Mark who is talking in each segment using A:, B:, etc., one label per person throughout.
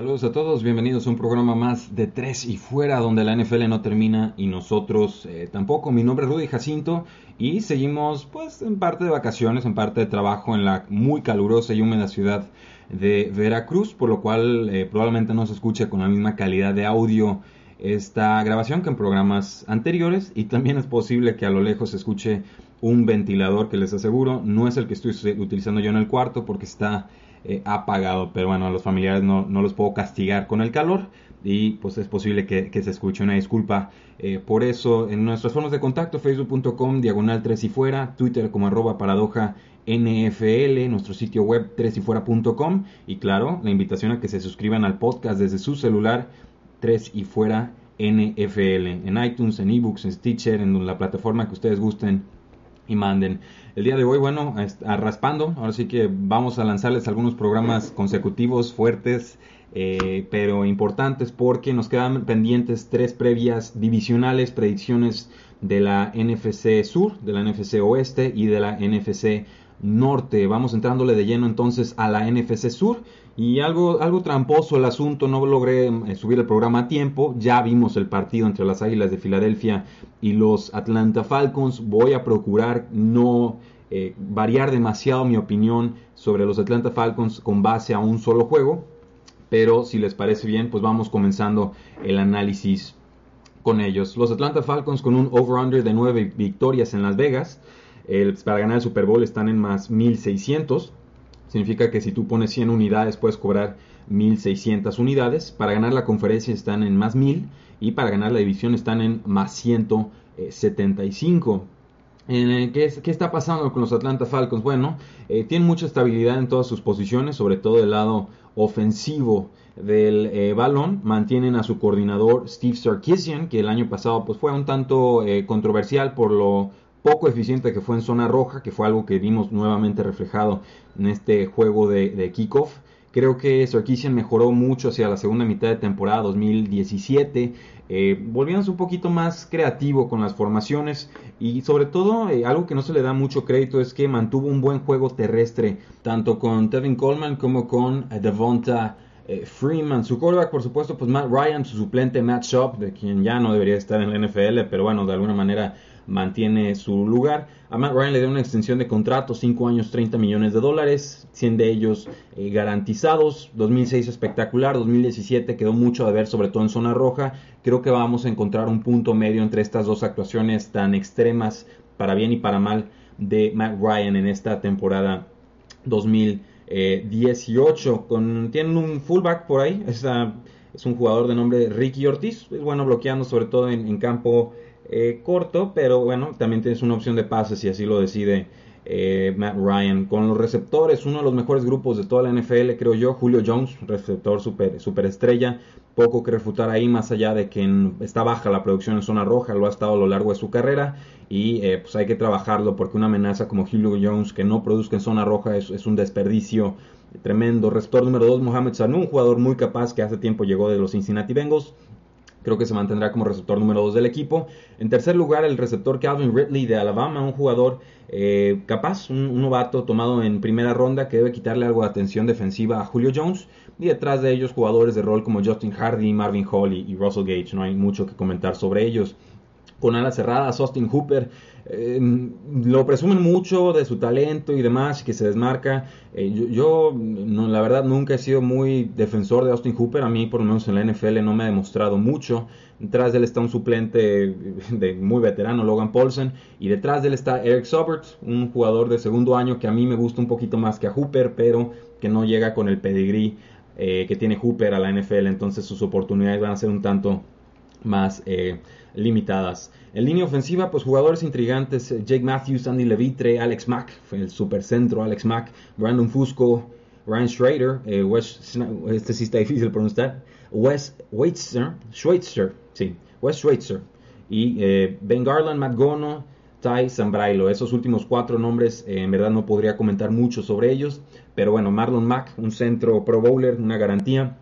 A: Saludos a todos, bienvenidos a un programa más de Tres y Fuera, donde la NFL no termina y nosotros eh, tampoco. Mi nombre es Rudy Jacinto y seguimos pues en parte de vacaciones, en parte de trabajo en la muy calurosa y húmeda ciudad de Veracruz, por lo cual eh, probablemente no se escuche con la misma calidad de audio esta grabación que en programas anteriores y también es posible que a lo lejos se escuche un ventilador que les aseguro no es el que estoy utilizando yo en el cuarto porque está eh, apagado, pero bueno, a los familiares no, no, los puedo castigar con el calor. Y pues es posible que, se escuche una disculpa. Eh, por eso, en nuestras formas de contacto, facebook.com, diagonal 3 y fuera, twitter como arroba paradoja NFL, nuestro sitio web 3 y fuera.com y claro, la invitación a que se suscriban al podcast desde su celular 3 y fuera NFL, en iTunes, en ebooks, en Stitcher, en la plataforma que ustedes gusten y manden. El día de hoy, bueno, raspando, ahora sí que vamos a lanzarles algunos programas consecutivos fuertes, eh, pero importantes porque nos quedan pendientes tres previas divisionales, predicciones de la NFC Sur, de la NFC Oeste y de la NFC Norte. Vamos entrándole de lleno entonces a la NFC Sur. Y algo, algo tramposo el asunto, no logré eh, subir el programa a tiempo. Ya vimos el partido entre las Águilas de Filadelfia y los Atlanta Falcons. Voy a procurar no eh, variar demasiado mi opinión sobre los Atlanta Falcons con base a un solo juego. Pero si les parece bien, pues vamos comenzando el análisis con ellos. Los Atlanta Falcons con un over-under de 9 victorias en Las Vegas. Para ganar el Super Bowl están en más 1600. Significa que si tú pones 100 unidades puedes cobrar 1600 unidades. Para ganar la conferencia están en más 1000 y para ganar la división están en más 175. ¿Qué, ¿Qué, está pasando con los Atlanta Falcons? Bueno, eh, tienen mucha estabilidad en todas sus posiciones, sobre todo del lado ofensivo del eh, balón. Mantienen a su coordinador Steve Sarkisian, que el año pasado pues, fue un tanto eh, controversial por lo poco eficiente que fue en zona roja, que fue algo que vimos nuevamente reflejado en este juego de, kickoff. Creo que Sarkisian mejoró mucho hacia la segunda mitad de temporada 2017, eh, volviéndose un poquito más creativo con las formaciones y sobre todo eh, algo que no se le da mucho crédito es que mantuvo un buen juego terrestre tanto con Tevin Coleman como con eh, Devonta eh, Freeman. Su quarterback, por supuesto, pues Matt Ryan, su suplente Matt Shop, de quien ya no debería estar en la NFL, pero bueno, de alguna manera mantiene su lugar. A Matt Ryan le dio una extensión de contrato, 5 años, 30 millones de dólares, 100 de ellos eh, garantizados. 2006 espectacular, 2017 quedó mucho de ver, sobre todo en zona roja. Creo que vamos a encontrar un punto medio entre estas dos actuaciones tan extremas, para bien y para mal, de Matt Ryan en esta temporada 2018. Con, tienen un fullback por ahí, es, es un jugador de nombre Ricky Ortiz, es bueno bloqueando sobre todo en campo eh, corto, pero bueno, también tienes una opción de pases si así lo decide eh, Matt Ryan. Con los receptores, uno de los mejores grupos de toda la NFL, creo yo, Julio Jones, receptor super, super estrella. Poco que refutar ahí, más allá de que está baja la producción en zona roja, lo ha estado a lo largo de su carrera. Y eh, pues hay que trabajarlo porque una amenaza como Julio Jones que no produzca en zona roja es, es un desperdicio tremendo. Receptor número 2, Mohamed Sanu, un jugador muy capaz que hace tiempo llegó de los Cincinnati Bengals. Creo que se mantendrá como receptor número 2 del equipo. En tercer lugar, el receptor Calvin Ridley de Alabama, un jugador eh, capaz, un, novato tomado en primera ronda que debe quitarle algo de atención defensiva a Julio Jones. Y detrás de ellos jugadores de rol como Justin Hardy, Marvin Hall y, y Russell Gage. No hay mucho que comentar sobre ellos con alas cerradas, Austin Hooper. Eh, lo presumen mucho de su talento y demás, que se desmarca. Eh, yo, la verdad, nunca he sido muy defensor de Austin Hooper. A mí, por lo menos en la NFL, no me ha demostrado mucho. Detrás de él está un suplente de muy veterano, Logan Paulsen. Y detrás de él está Eric Sobert, un jugador de segundo año que a mí me gusta un poquito más que a Hooper, pero que no llega con el pedigrí eh, que tiene Hooper a la NFL. Entonces sus oportunidades van a ser un tanto más limitadas. En línea ofensiva, pues jugadores intrigantes, Jake Matthews, Andy Levitre, Alex Mack, el supercentro Alex Mack, Brandon Fusco, Ryan Schrader, Wes, este sí está difícil pronunciar, Wes Schweitzer, Schweitzer, sí, y Ben Garland, Matt Gono, Ty Zambrailo. Esos últimos cuatro nombres, eh, en verdad no podría comentar mucho sobre ellos, pero bueno, Marlon Mack, un centro pro bowler, una garantía.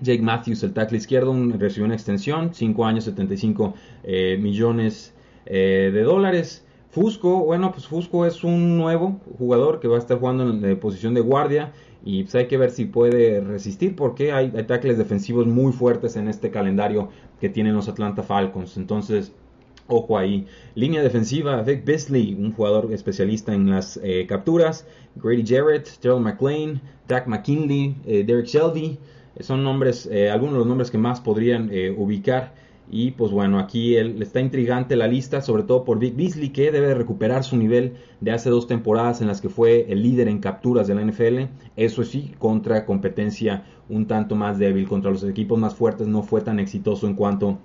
A: Jake Matthews, el tackle izquierdo, recibió una extensión, 5 años, 75 eh, millones eh, de dólares. Fusco, bueno, pues Fusco es un nuevo jugador que va a estar jugando en la posición de guardia y pues hay que ver si puede resistir porque hay, hay tackles defensivos muy fuertes en este calendario que tienen los Atlanta Falcons. Entonces, Ojo ahí. Línea defensiva, Vic Bisley, un jugador especialista en las eh, capturas. Grady Jarrett, Gerald McLean, Dak McKinley, eh, Derek Shelby. Son nombres, eh, algunos de los nombres que más podrían ubicar. Y pues bueno, aquí él, está intrigante la lista, sobre todo por Vic Beasley, que debe recuperar su nivel de hace dos temporadas en las que fue el líder en capturas de la NFL. Eso sí, contra competencia un tanto más débil, contra los equipos más fuertes no fue tan exitoso en cuanto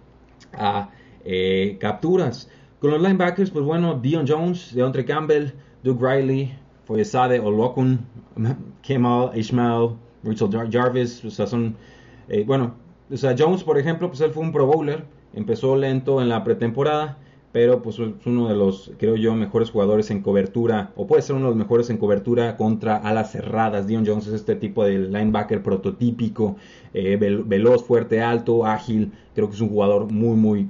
A: a eh, capturas. Con los linebackers, pues bueno, Dion Jones, Deontre Campbell, Doug Riley, Foyesade Olokun, Kemal Ishmael, Richard Jarvis, o sea, son, eh, bueno, o sea, Jones, por ejemplo, pues él fue un pro bowler, empezó lento en la pretemporada, pero pues es uno de los, creo yo, mejores jugadores en cobertura, o puede ser uno de los mejores en cobertura contra alas cerradas. Dion Jones es este tipo de linebacker prototípico, eh, veloz, fuerte, alto, ágil, creo que es un jugador muy, muy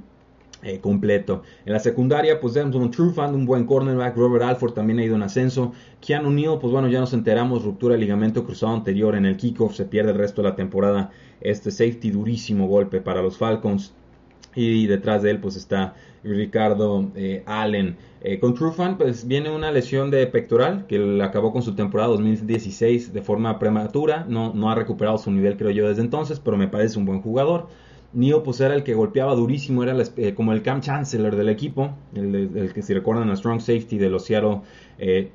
A: eh, completo. En la secundaria, pues un Trufant, un buen cornerback. Robert Alford también ha ido en ascenso. Keanu Neal, pues bueno, ya nos enteramos, ruptura de ligamento cruzado anterior en el kickoff, se pierde el resto de la temporada. Este safety durísimo golpe para los Falcons. Y detrás de él, pues está Ricardo eh, Allen. Eh, con Trufant, pues viene una lesión de pectoral que acabó con su temporada 2016 de forma prematura. No, no ha recuperado su nivel, creo yo, desde entonces, pero me parece un buen jugador. Neo pues era el que golpeaba durísimo, era eh, como el Cam Chancellor del equipo, el, que si recuerdan la Strong Safety de los Seattle eh,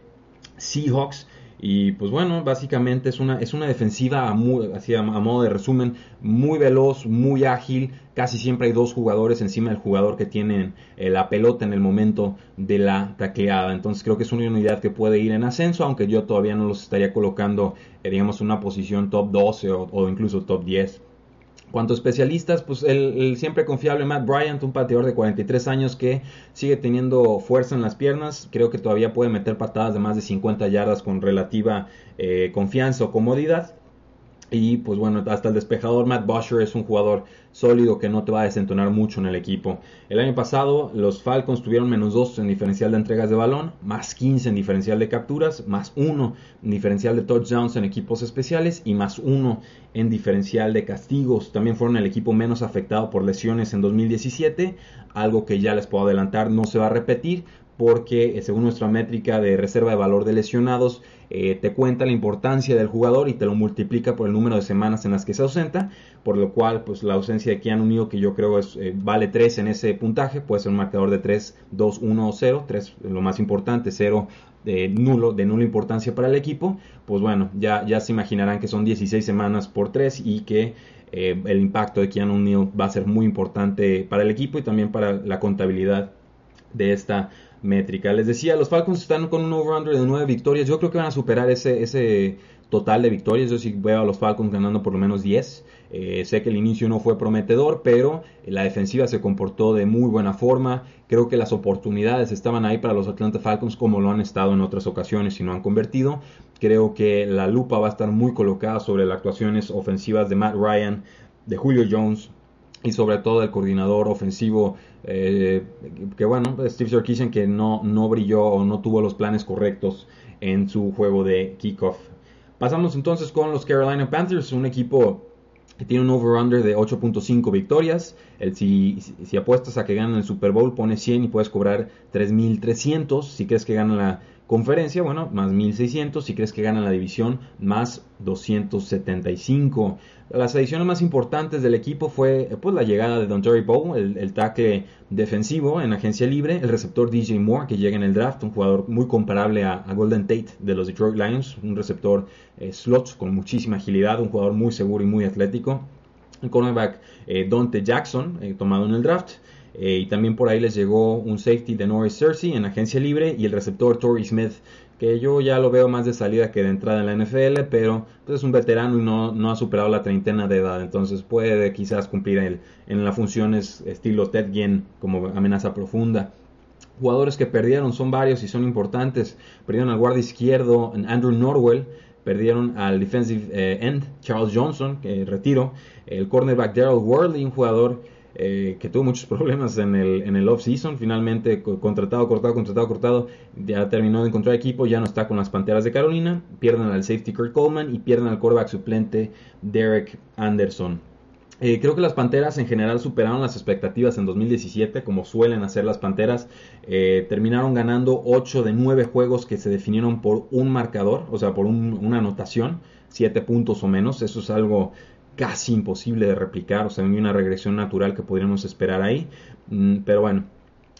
A: Seahawks. Y pues bueno, básicamente es una, es una defensiva, a, modo de resumen, muy veloz, muy ágil. Casi siempre hay dos jugadores encima del jugador que tienen eh, la pelota en el momento de la tacleada. Entonces creo que es una unidad que puede ir en ascenso, aunque yo todavía no los estaría colocando, digamos, en una posición top 12 o, o incluso top 10 Cuanto a especialistas, pues el, siempre confiable Matt Bryant, un pateador de 43 años que sigue teniendo fuerza en las piernas, creo que todavía puede meter patadas de más de 50 yardas con relativa eh, confianza o comodidad. Y pues bueno, hasta el despejador Matt Bosher es un jugador sólido que no te va a desentonar mucho en el equipo. El año pasado los Falcons tuvieron menos 2 en diferencial de entregas de balón, más 15 en diferencial de capturas, más 1 en diferencial de touchdowns en equipos especiales y más 1 en diferencial de castigos. También fueron el equipo menos afectado por lesiones en 2017, algo que ya les puedo adelantar no se va a repetir porque eh, según nuestra métrica de reserva de valor de lesionados, eh, te cuenta la importancia del jugador y te lo multiplica por el número de semanas en las que se ausenta, por lo cual pues la ausencia de Keanu Unido que yo creo es, eh, vale 3 en ese puntaje, puede ser un marcador de 3, 2, 1 o 0, 3 lo más importante, 0 de nulo, de nula importancia para el equipo, pues bueno, ya, ya se imaginarán que son 16 semanas por 3 y que el impacto de Keanu Neal va a ser muy importante para el equipo y también para la contabilidad de esta métrica. Les decía, los Falcons están con un over-under de 9 victorias. Yo creo que van a superar ese, ese total de victorias. Yo sí veo a los Falcons ganando por lo menos 10. Eh, sé que el inicio no fue prometedor, pero la defensiva se comportó de muy buena forma. Creo que las oportunidades estaban ahí para los Atlanta Falcons como lo han estado en otras ocasiones y no han convertido. Creo que la lupa va a estar muy colocada sobre las actuaciones ofensivas de Matt Ryan, de Julio Jones, y sobre todo el coordinador ofensivo eh, que bueno Steve Sarkisian que no, no brilló o no tuvo los planes correctos en su juego de kickoff pasamos entonces con los Carolina Panthers un equipo que tiene un over-under de 8.5 victorias. El, si, si, apuestas a que ganan el Super Bowl, pones 100 y puedes cobrar 3.300. Si crees que ganan la conferencia, bueno, más 1.600. Si crees que ganan la división, más 275. Las adiciones más importantes del equipo fue pues, la llegada de Don Terry Bow, el, el tackle defensivo en agencia libre, el receptor DJ Moore que llega en el draft, un jugador muy comparable a, Golden Tate de los Detroit Lions, un receptor eh, slot con muchísima agilidad, un jugador muy seguro y muy atlético. el cornerback eh, Dante Jackson, eh, tomado en el draft. Eh, y también por ahí les llegó un safety de Norris Cersei en agencia libre y el receptor Torrey Smith, que yo ya lo veo más de salida que de entrada en la NFL, pero pues, es un veterano y no, no, ha superado la treintena de edad, entonces puede quizás cumplir el, en las funciones estilo Ted Ginn como amenaza profunda. Jugadores que perdieron son varios y son importantes. Perdieron al guardia izquierdo Andrew Norwell, perdieron al defensive eh, end Charles Johnson, que retiro, el cornerback Daryl Worley, un jugador eh, que tuvo muchos problemas en el, en el off-season, finalmente contratado, cortado, contratado, cortado, ya terminó de encontrar equipo, ya no está con las Panteras de Carolina, pierden al safety Kurt Coleman y pierden al quarterback suplente Derek Anderson. Eh, creo que las Panteras en general superaron las expectativas en 2017, como suelen hacer las Panteras. Eh, terminaron ganando 8 de 9 juegos que se definieron por un marcador, o sea, por una anotación, 7 puntos o menos. Eso es algo casi imposible de replicar, o sea, hay una regresión natural que podríamos esperar ahí. Mm, pero bueno,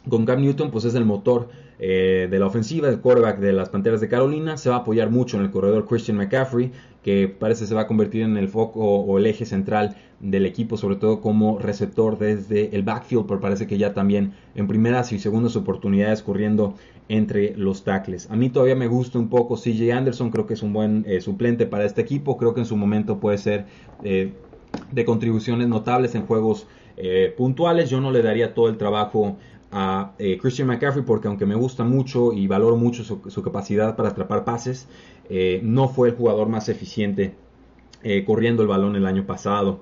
A: con Cam Newton, pues es el motor eh, de la ofensiva, el quarterback de las Panteras de Carolina. Se va a apoyar mucho en el corredor Christian McCaffrey, que parece se va a convertir en el foco o el eje central del equipo, sobre todo como receptor desde el backfield, pero parece que ya también en primeras y segundas oportunidades corriendo entre los tackles. A mí todavía me gusta un poco CJ Anderson, creo que es un buen eh, suplente para este equipo, creo que en su momento puede ser eh, de contribuciones notables en juegos eh, puntuales. Yo no le daría todo el trabajo a Christian McCaffrey porque aunque me gusta mucho y valoro mucho su, capacidad para atrapar pases, no fue el jugador más eficiente corriendo el balón el año pasado.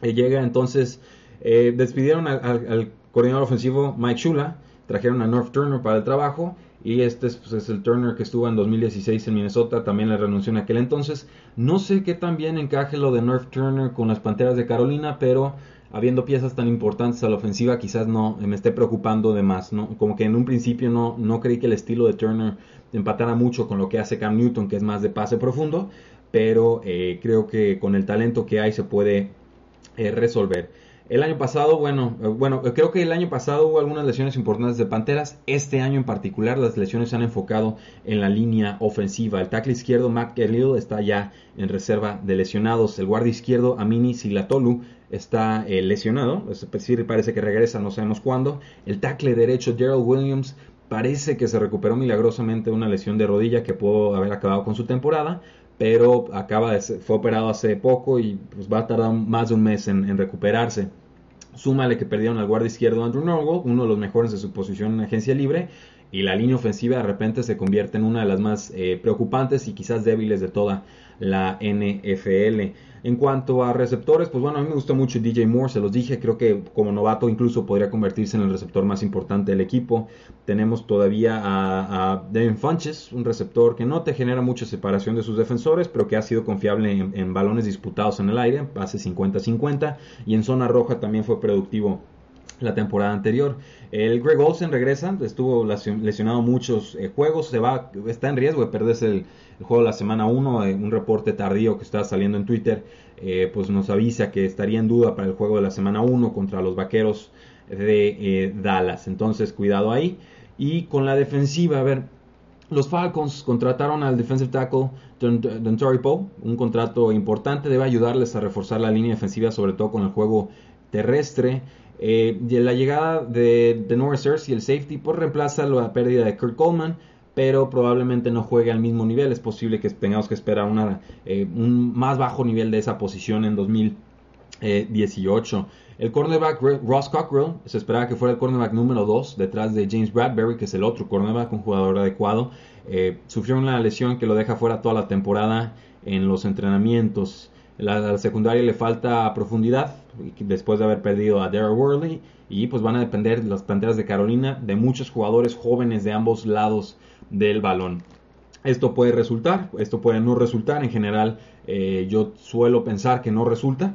A: llega entonces, despidieron al, al coordinador ofensivo Mike Shula, trajeron a North Turner para el trabajo y este pues, es, el Turner que estuvo en 2016 en Minnesota, también le renunció en aquel entonces. No sé qué tan bien encaje lo de North Turner con las Panteras de Carolina, pero habiendo piezas tan importantes a la ofensiva quizás no me esté preocupando de más, ¿no? Como que en un principio no, no creí que el estilo de Turner empatara mucho con lo que hace Cam Newton, que es más de pase profundo, pero eh, creo que con el talento que hay se puede eh, resolver. El año pasado, bueno, eh, bueno, eh, creo que el año pasado hubo algunas lesiones importantes de Panteras. Este año en particular las lesiones se han enfocado en la línea ofensiva. El tackle izquierdo Matt Khalil está ya en reserva de lesionados. El guardia izquierdo Amini Silatolu está eh, lesionado. Es decir, parece que regresa, no sabemos cuándo. El tackle derecho Gerald Williams parece que se recuperó milagrosamente una lesión de rodilla que pudo haber acabado con su temporada pero acaba de fue operado hace poco y pues va a tardar más de un mes en, recuperarse. Súmale que perdieron al guardia izquierdo Andrew Norwell, uno de los mejores de su posición en agencia libre, y la línea ofensiva de repente se convierte en una de las más eh, preocupantes y quizás débiles de toda la NFL. En cuanto a receptores, pues bueno, a mí me gustó mucho DJ Moore, se los dije, creo que como novato incluso podría convertirse en el receptor más importante del equipo. Tenemos todavía a, Devin Funches, un receptor que no te genera mucha separación de sus defensores, pero que ha sido confiable en, balones disputados en el aire, pase 50-50, y en zona roja también fue productivo la temporada anterior. El Greg Olsen regresa, estuvo lesionado muchos eh, juegos, se va, está en riesgo de perderse el, juego de la semana 1. Eh, un reporte tardío que está saliendo en Twitter, eh, pues nos avisa que estaría en duda para el juego de la semana 1 contra los vaqueros de Dallas. Entonces, cuidado ahí. Y con la defensiva, a ver, los Falcons contrataron al defensive tackle Don Poe, un contrato importante, debe ayudarles a reforzar la línea defensiva, sobre todo con el juego terrestre. Eh, la llegada de, de Norris y el safety pues reemplaza la pérdida de Kurt Coleman, pero probablemente no juegue al mismo nivel. Es posible que tengamos que esperar eh, un más bajo nivel de esa posición en 2018. El cornerback Ross Cockrell se esperaba que fuera el cornerback número 2 detrás de James Bradbury, que es el otro cornerback, un jugador adecuado. Eh, sufrió una lesión que lo deja fuera toda la temporada en los entrenamientos. La, secundaria le falta profundidad después de haber perdido a Darryl Worley y pues van a depender las Panteras de Carolina de muchos jugadores jóvenes de ambos lados del balón. Esto puede resultar, esto puede no resultar. En general, eh, yo suelo pensar que no resulta.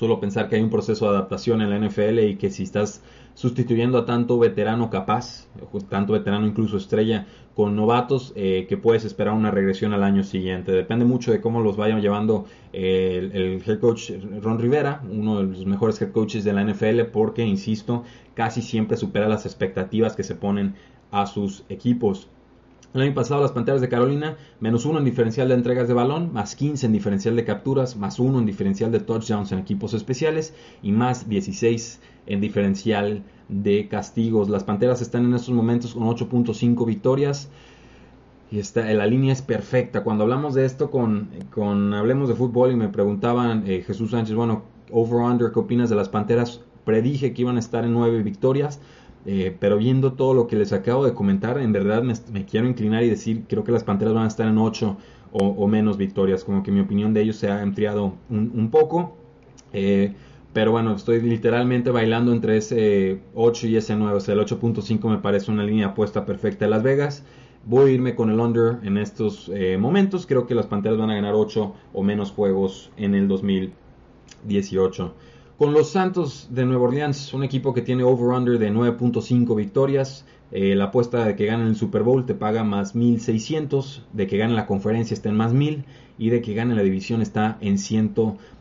A: Suelo pensar que hay un proceso de adaptación en la NFL y que si estás sustituyendo a tanto veterano capaz, tanto veterano incluso estrella, con novatos, eh, que puedes esperar una regresión al año siguiente. Depende mucho de cómo los vayan llevando eh, el, head coach Ron Rivera, uno de los mejores head coaches de la NFL, porque, insisto, casi siempre supera las expectativas que se ponen a sus equipos. El año pasado las Panteras de Carolina, menos uno en diferencial de entregas de balón, más 15 en diferencial de capturas, más uno en diferencial de touchdowns en equipos especiales y más 16 en diferencial de castigos. Las Panteras están en estos momentos con 8.5 victorias. Y está, la línea es perfecta. Cuando hablamos de esto con, con Hablemos de Fútbol y me preguntaban eh, Jesús Sánchez, bueno, over-under, ¿qué opinas de las Panteras? Predije que iban a estar en 9 victorias. Eh, pero viendo todo lo que les acabo de comentar, en verdad me, quiero inclinar y decir, creo que las Panteras van a estar en 8 o, menos victorias, como que mi opinión de ellos se ha enfriado un, poco. Eh, pero bueno, estoy literalmente bailando entre ese 8 y ese 9, o sea, el 8.5 me parece una línea apuesta perfecta de Las Vegas. Voy a irme con el under en estos eh, momentos. Creo que las Panteras van a ganar 8 o menos juegos en el 2018. Con los Santos de Nueva Orleans, un equipo que tiene over-under de 9.5 victorias. Eh, la apuesta de que ganen el Super Bowl te paga más 1600, de que ganen la conferencia está en más 1000 y de que ganen la división está en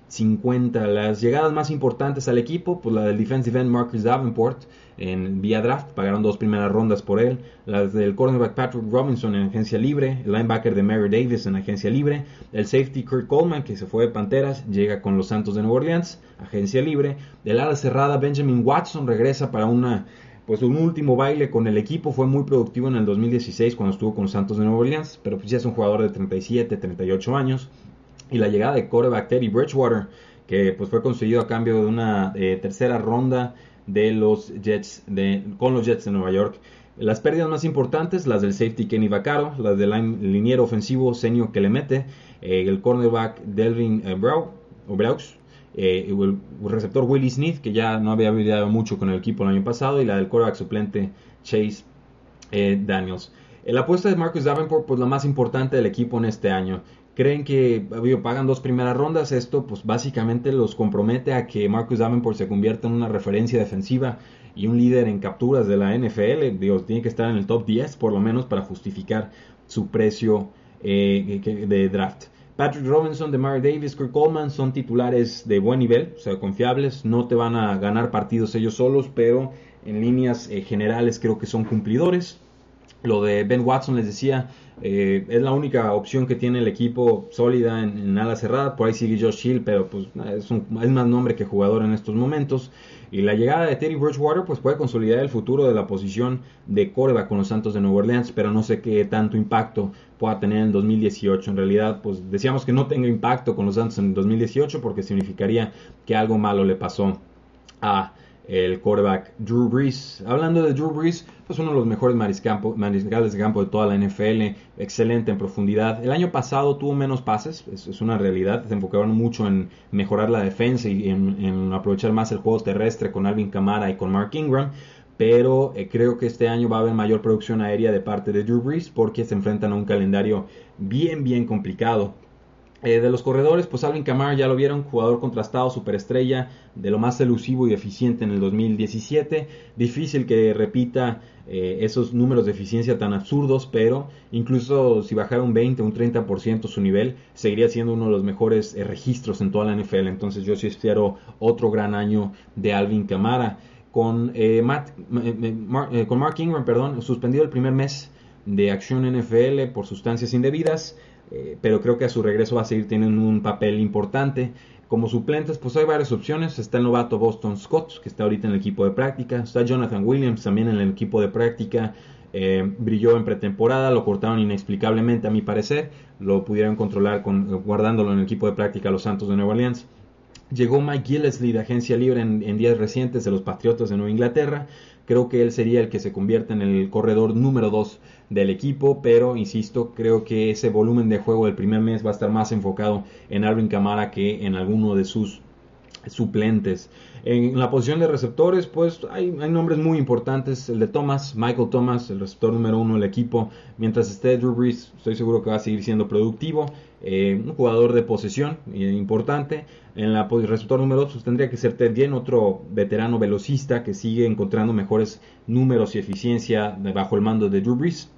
A: 150. Las llegadas más importantes al equipo, pues la del defensive end Marcus Davenport, en vía draft, pagaron dos primeras rondas por él. Las del cornerback Patrick Robinson en agencia libre, el linebacker de Mary Davis en agencia libre, el safety Kurt Coleman que se fue de Panteras, llega con los Santos de Nueva Orleans, agencia libre. Del ala cerrada Benjamin Watson regresa para una pues un último baile con el equipo fue muy productivo en el 2016 cuando estuvo con Santos de Nueva Orleans, pero pues ya es un jugador de 37, 38 años. Y la llegada de quarterback Teddy Bridgewater, que pues fue conseguido a cambio de una eh, tercera ronda de los Jets de, con los Jets de Nueva York. Las pérdidas más importantes, las del safety Kenny Vaccaro, las del liniero ofensivo Senio que le mete, eh, el cornerback Delvin eh, Braux, eh, el, receptor Willie Smith, que ya no había brillado mucho con el equipo el año pasado, y la del cornerback suplente Chase Daniels. La apuesta de Marcus Davenport, pues la más importante del equipo en este año creen que pagan dos primeras rondas, esto pues básicamente los compromete a que Marcus Davenport se convierta en una referencia defensiva y un líder en capturas de la NFL, digo, tiene que estar en el top 10 por lo menos para justificar su precio eh, de draft. Patrick Robinson, Mary Davis, Kirk Coleman son titulares de buen nivel, o sea, confiables, no te van a ganar partidos ellos solos, pero en líneas eh, generales creo que son cumplidores. Lo de Ben Watson les decía, eh, es la única opción que tiene el equipo sólida en, ala cerrada. Por ahí sigue Josh Hill, pero pues es, más nombre que jugador en estos momentos. Y la llegada de Teddy Bridgewater pues puede consolidar el futuro de la posición de Córdoba con los Santos de Nueva Orleans, pero no sé qué tanto impacto pueda tener en 2018. En realidad, pues decíamos que no tenga impacto con los Santos en 2018 porque significaría que algo malo le pasó a el quarterback Drew Brees. Hablando de Drew Brees, pues uno de los mejores mariscales de campo de toda la NFL, excelente en profundidad. El año pasado tuvo menos pases, es, una realidad, se enfocaron mucho en mejorar la defensa y en, aprovechar más el juego terrestre con Alvin Kamara y con Mark Ingram. Pero eh, creo que este año va a haber mayor producción aérea de parte de Drew Brees porque se enfrentan a un calendario bien, bien complicado. Eh, de los corredores, pues Alvin Kamara ya lo vieron, jugador contrastado, superestrella, de lo más elusivo y eficiente en el 2017. Difícil que repita eh, esos números de eficiencia tan absurdos, pero incluso si bajara un 20 o un 30% su nivel, seguiría siendo uno de los mejores eh, registros en toda la NFL. Entonces yo sí espero otro gran año de Alvin Kamara. Con, Matt, con Mark Ingram, perdón, suspendido el primer mes de acción NFL por sustancias indebidas. Eh, pero creo que a su regreso va a seguir teniendo un papel importante. Como suplentes, pues hay varias opciones. Está el novato Boston Scott, que está ahorita en el equipo de práctica. Está Jonathan Williams también en el equipo de práctica. Eh, brilló en pretemporada, lo cortaron inexplicablemente a mi parecer. Lo pudieron controlar con, guardándolo en el equipo de práctica los Santos de Nueva Orleans. Llegó Mike Gillesley de agencia libre en, en días recientes de los Patriotas de Nueva Inglaterra. Creo que él sería el que se convierte en el corredor número 2 del equipo, pero insisto, creo que ese volumen de juego del primer mes va a estar más enfocado en Alvin Kamara que en alguno de sus suplentes. En la posición de receptores, pues hay, nombres muy importantes. El de Thomas, Michael Thomas, el receptor número uno del equipo. Mientras esté Drew Brees, estoy seguro que va a seguir siendo productivo. Eh, un jugador de posesión eh, importante. En la receptor número 2 pues, tendría que ser Ted Ginn, otro veterano velocista que sigue encontrando mejores números y eficiencia bajo el mando de Drew Brees.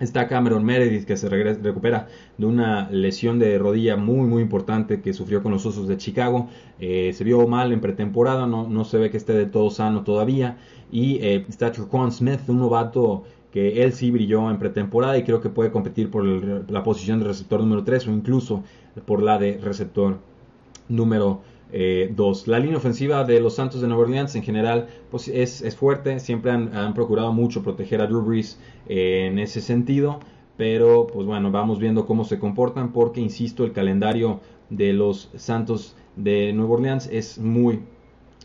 A: Está Cameron Meredith que se recupera de una lesión de rodilla muy muy importante que sufrió con los Osos de Chicago. Eh, se vio mal en pretemporada, no, no, se ve que esté de todo sano todavía. Y está Quan Smith, un novato que él sí brilló en pretemporada y creo que puede competir por la posición de receptor número 3 o incluso por la de receptor número 2. Eh, la línea ofensiva de los Santos de Nueva Orleans en general pues es, fuerte, siempre han, procurado mucho proteger a Drew Brees eh, en ese sentido, pero pues bueno, vamos viendo cómo se comportan porque, insisto, el calendario de los Santos de Nueva Orleans es muy,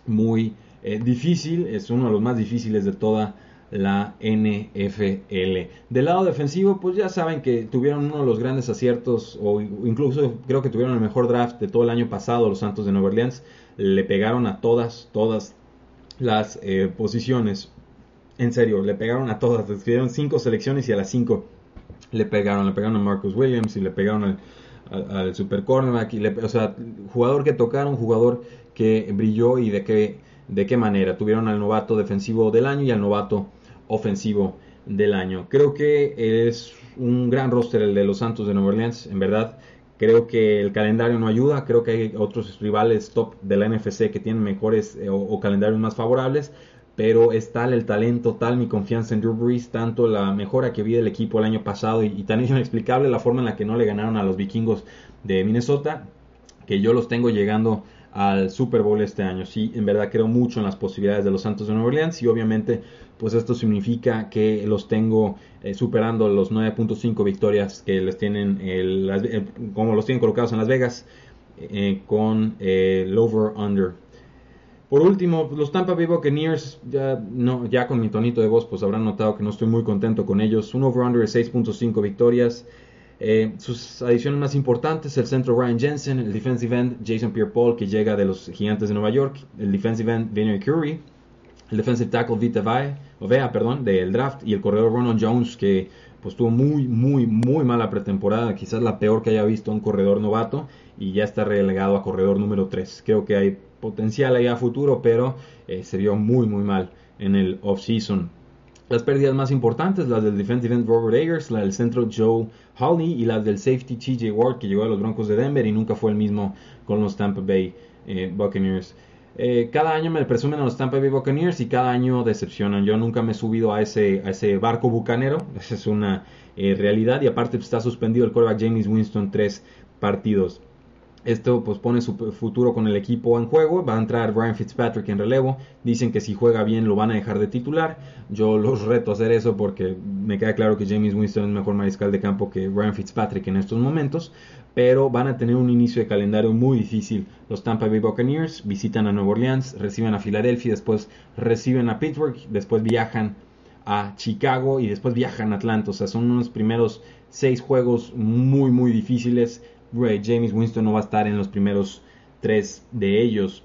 A: muy eh, difícil, es uno de los más difíciles de toda la NFL. Del lado defensivo, pues ya saben que tuvieron uno de los grandes aciertos, o incluso creo que tuvieron el mejor draft de todo el año pasado, los Santos de Nueva Orleans. Le pegaron a todas, todas las eh, posiciones. En serio, le pegaron a todas. Escribieron cinco selecciones y a las cinco le pegaron. Le pegaron a Marcus Williams y le pegaron al, super cornerback. O sea, jugador que tocaron, jugador que brilló y de qué, de qué manera. Tuvieron al novato defensivo del año y al novato ofensivo del año. Creo que es un gran roster el de los Santos de Nueva Orleans, en verdad. Creo que el calendario no ayuda, creo que hay otros rivales top de la NFC que tienen mejores eh, o, calendarios más favorables, pero es tal el talento, tal mi confianza en Drew Brees, tanto la mejora que vi del equipo el año pasado y, y tan inexplicable la forma en la que no le ganaron a los vikingos de Minnesota, que yo los tengo llegando al Super Bowl este año. Sí, en verdad creo mucho en las posibilidades de los Santos de Nueva Orleans y obviamente pues esto significa que los tengo eh, superando los 9.5 victorias que les tienen el, como los tienen colocados en Las Vegas eh, con el over under. Por último, los Tampa Bay Buccaneers, ya, no, ya con mi tonito de voz, pues habrán notado que no estoy muy contento con ellos. Un over-under de 6.5 victorias. Eh, sus adiciones más importantes, el centro Ryan Jensen, el defensive end Jason Pierre-Paul, que llega de los Gigantes de Nueva York, el defensive end Vinny Curry, el defensive tackle Vita Ovea, perdón, del draft, y el corredor Ronald Jones, que pues tuvo muy, muy, muy mala pretemporada, quizás la peor que haya visto un corredor novato, y ya está relegado a corredor número 3. Creo que hay potencial ahí a futuro, pero eh, se vio muy, muy mal en el off-season. Las pérdidas más importantes, las del defensive end Robert Ayers, la del centro Joe Holly y las del safety TJ Ward que llegó a los Broncos de Denver y nunca fue el mismo con los Tampa Bay eh, Buccaneers. Eh, cada año me presumen a los Tampa Bay Buccaneers y cada año decepcionan. Yo nunca me he subido a ese, a ese barco bucanero, esa es una eh, realidad y aparte está suspendido el quarterback James Winston tres partidos. Esto pues pone su futuro con el equipo en juego. Va a entrar Brian Fitzpatrick en relevo. Dicen que si juega bien lo van a dejar de titular. Yo los reto a hacer eso porque me queda claro que James Winston es mejor mariscal de campo que Brian Fitzpatrick en estos momentos. Pero van a tener un inicio de calendario muy difícil. Los Tampa Bay Buccaneers visitan a Nueva Orleans, reciben a Filadelfia, después reciben a Pittsburgh, después viajan a Chicago y después viajan a Atlanta. O sea, son unos primeros seis juegos muy, muy difíciles James Winston no va a estar en los primeros tres de ellos.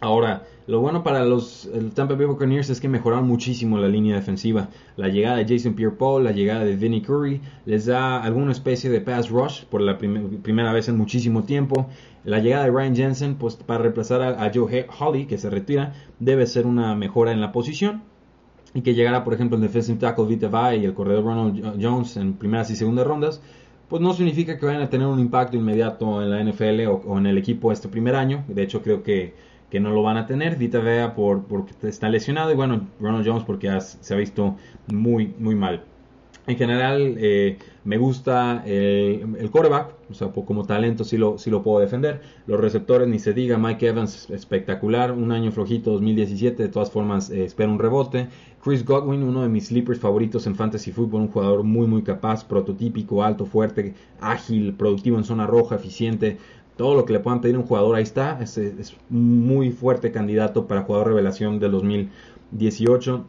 A: Ahora, lo bueno para los Tampa Bay Buccaneers es que mejoraron muchísimo la línea defensiva. La llegada de Jason Pierre-Paul, la llegada de Vinnie Curry, les da alguna especie de pass rush por la primera vez en muchísimo tiempo. La llegada de Ryan Jensen, pues para reemplazar a, Joe Holly, que se retira, debe ser una mejora en la posición. Y que llegara, por ejemplo, el defensive tackle Vita y el corredor Ronald Jones en primeras y segundas rondas pues no significa que vayan a tener un impacto inmediato en la NFL o, en el equipo este primer año. De hecho, creo que, que no lo van a tener. Vita Vea por, porque está lesionado y bueno, Ronald Jones porque se ha visto muy, muy mal. En general, eh, me gusta el, el quarterback, o sea, como talento sí lo, sí lo puedo defender. Los receptores, ni se diga, Mike Evans, espectacular, un año flojito, 2017, de todas formas, eh, espera un rebote. Chris Godwin, uno de mis sleepers favoritos en fantasy football, un jugador muy, muy capaz, prototípico, alto, fuerte, ágil, productivo en zona roja, eficiente. Todo lo que le puedan pedir a un jugador, ahí está. Es, es muy fuerte candidato para jugador revelación del 2018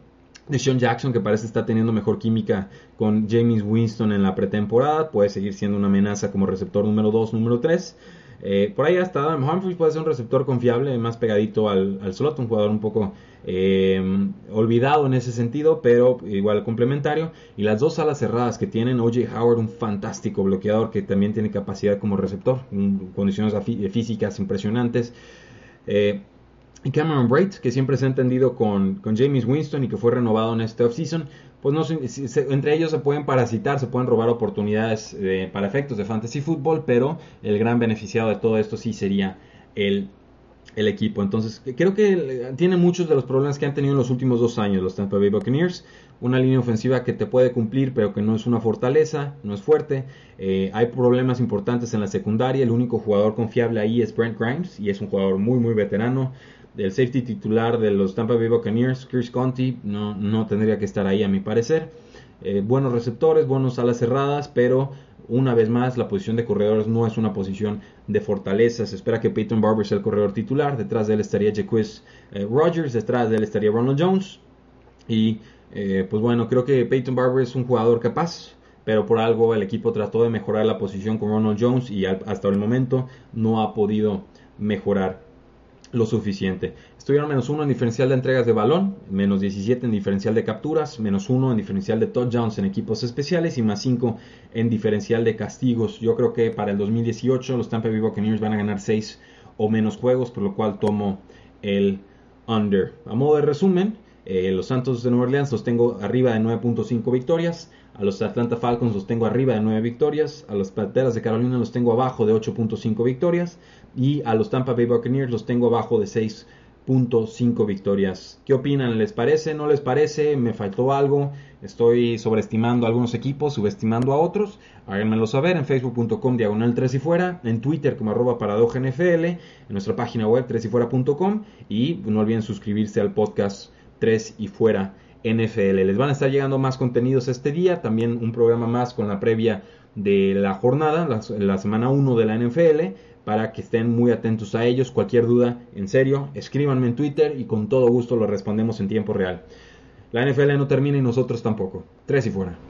A: de Jackson, que parece estar teniendo mejor química con James Winston en la pretemporada, puede seguir siendo una amenaza como receptor número 2, número 3. Eh, por ahí hasta Adam Humphries puede ser un receptor confiable, más pegadito al, slot, un jugador un poco eh, olvidado en ese sentido, pero igual complementario. Y las dos alas cerradas que tienen, OJ Howard, un fantástico bloqueador que también tiene capacidad como receptor, condiciones físicas impresionantes. Eh, y Cameron Braid, que siempre se ha entendido con, con James Winston y que fue renovado en este offseason, pues no, entre ellos se pueden parasitar, se pueden robar oportunidades eh, para efectos de fantasy football, pero el gran beneficiado de todo esto sí sería el, el equipo. Entonces, creo que tiene muchos de los problemas que han tenido en los últimos dos años los Tampa Bay Buccaneers. una línea ofensiva que te puede cumplir, pero que no es una fortaleza, no es fuerte. Eh, hay problemas importantes en la secundaria. El único jugador confiable ahí es Brent Grimes y es un jugador muy, muy veterano. El safety titular de los Tampa Bay Buccaneers, Chris Conti, no, no tendría que estar ahí a mi parecer. Eh, buenos receptores, buenos alas cerradas, pero una vez más, la posición de corredores no es una posición de fortaleza. Se espera que Peyton Barber sea el corredor titular. Detrás de él estaría Jaquez eh, Rogers. Detrás de él estaría Ronald Jones. Y eh, pues bueno, creo que Peyton Barber es un jugador capaz. Pero por algo el equipo trató de mejorar la posición con Ronald Jones y hasta el momento no ha podido mejorar lo suficiente. Estuvieron menos 1 en diferencial de entregas de balón, menos 17 en diferencial de capturas, menos 1 en diferencial de touchdowns en equipos especiales y más 5 en diferencial de castigos. Yo creo que para el 2018 los Tampa Bay Buccaneers van a ganar 6 o menos juegos, por lo cual tomo el under. A modo de resumen, eh, los Santos de Nueva Orleans los tengo arriba de 9.5 victorias. A los Atlanta Falcons los tengo arriba de 9 victorias. A los Panteras de Carolina los tengo abajo de 8.5 victorias. Y a los Tampa Bay Buccaneers los tengo abajo de 6.5 victorias. ¿Qué opinan? ¿Les parece? ¿No les parece? ¿Me faltó algo? ¿Estoy sobreestimando a algunos equipos, subestimando a otros? Háganmelo saber en facebook.com diagonal 3 y fuera, en Twitter como arroba NFL, en nuestra página web 3 y fuera.com y no olviden suscribirse al podcast 3 y fuera NFL. Les van a estar llegando más contenidos este día, también un programa más con la previa de la jornada, la, semana 1 de la NFL, para que estén muy atentos a ellos. Cualquier duda, en serio, escríbanme en Twitter y con todo gusto lo respondemos en tiempo real. La NFL no termina y nosotros tampoco. Tres y fuera.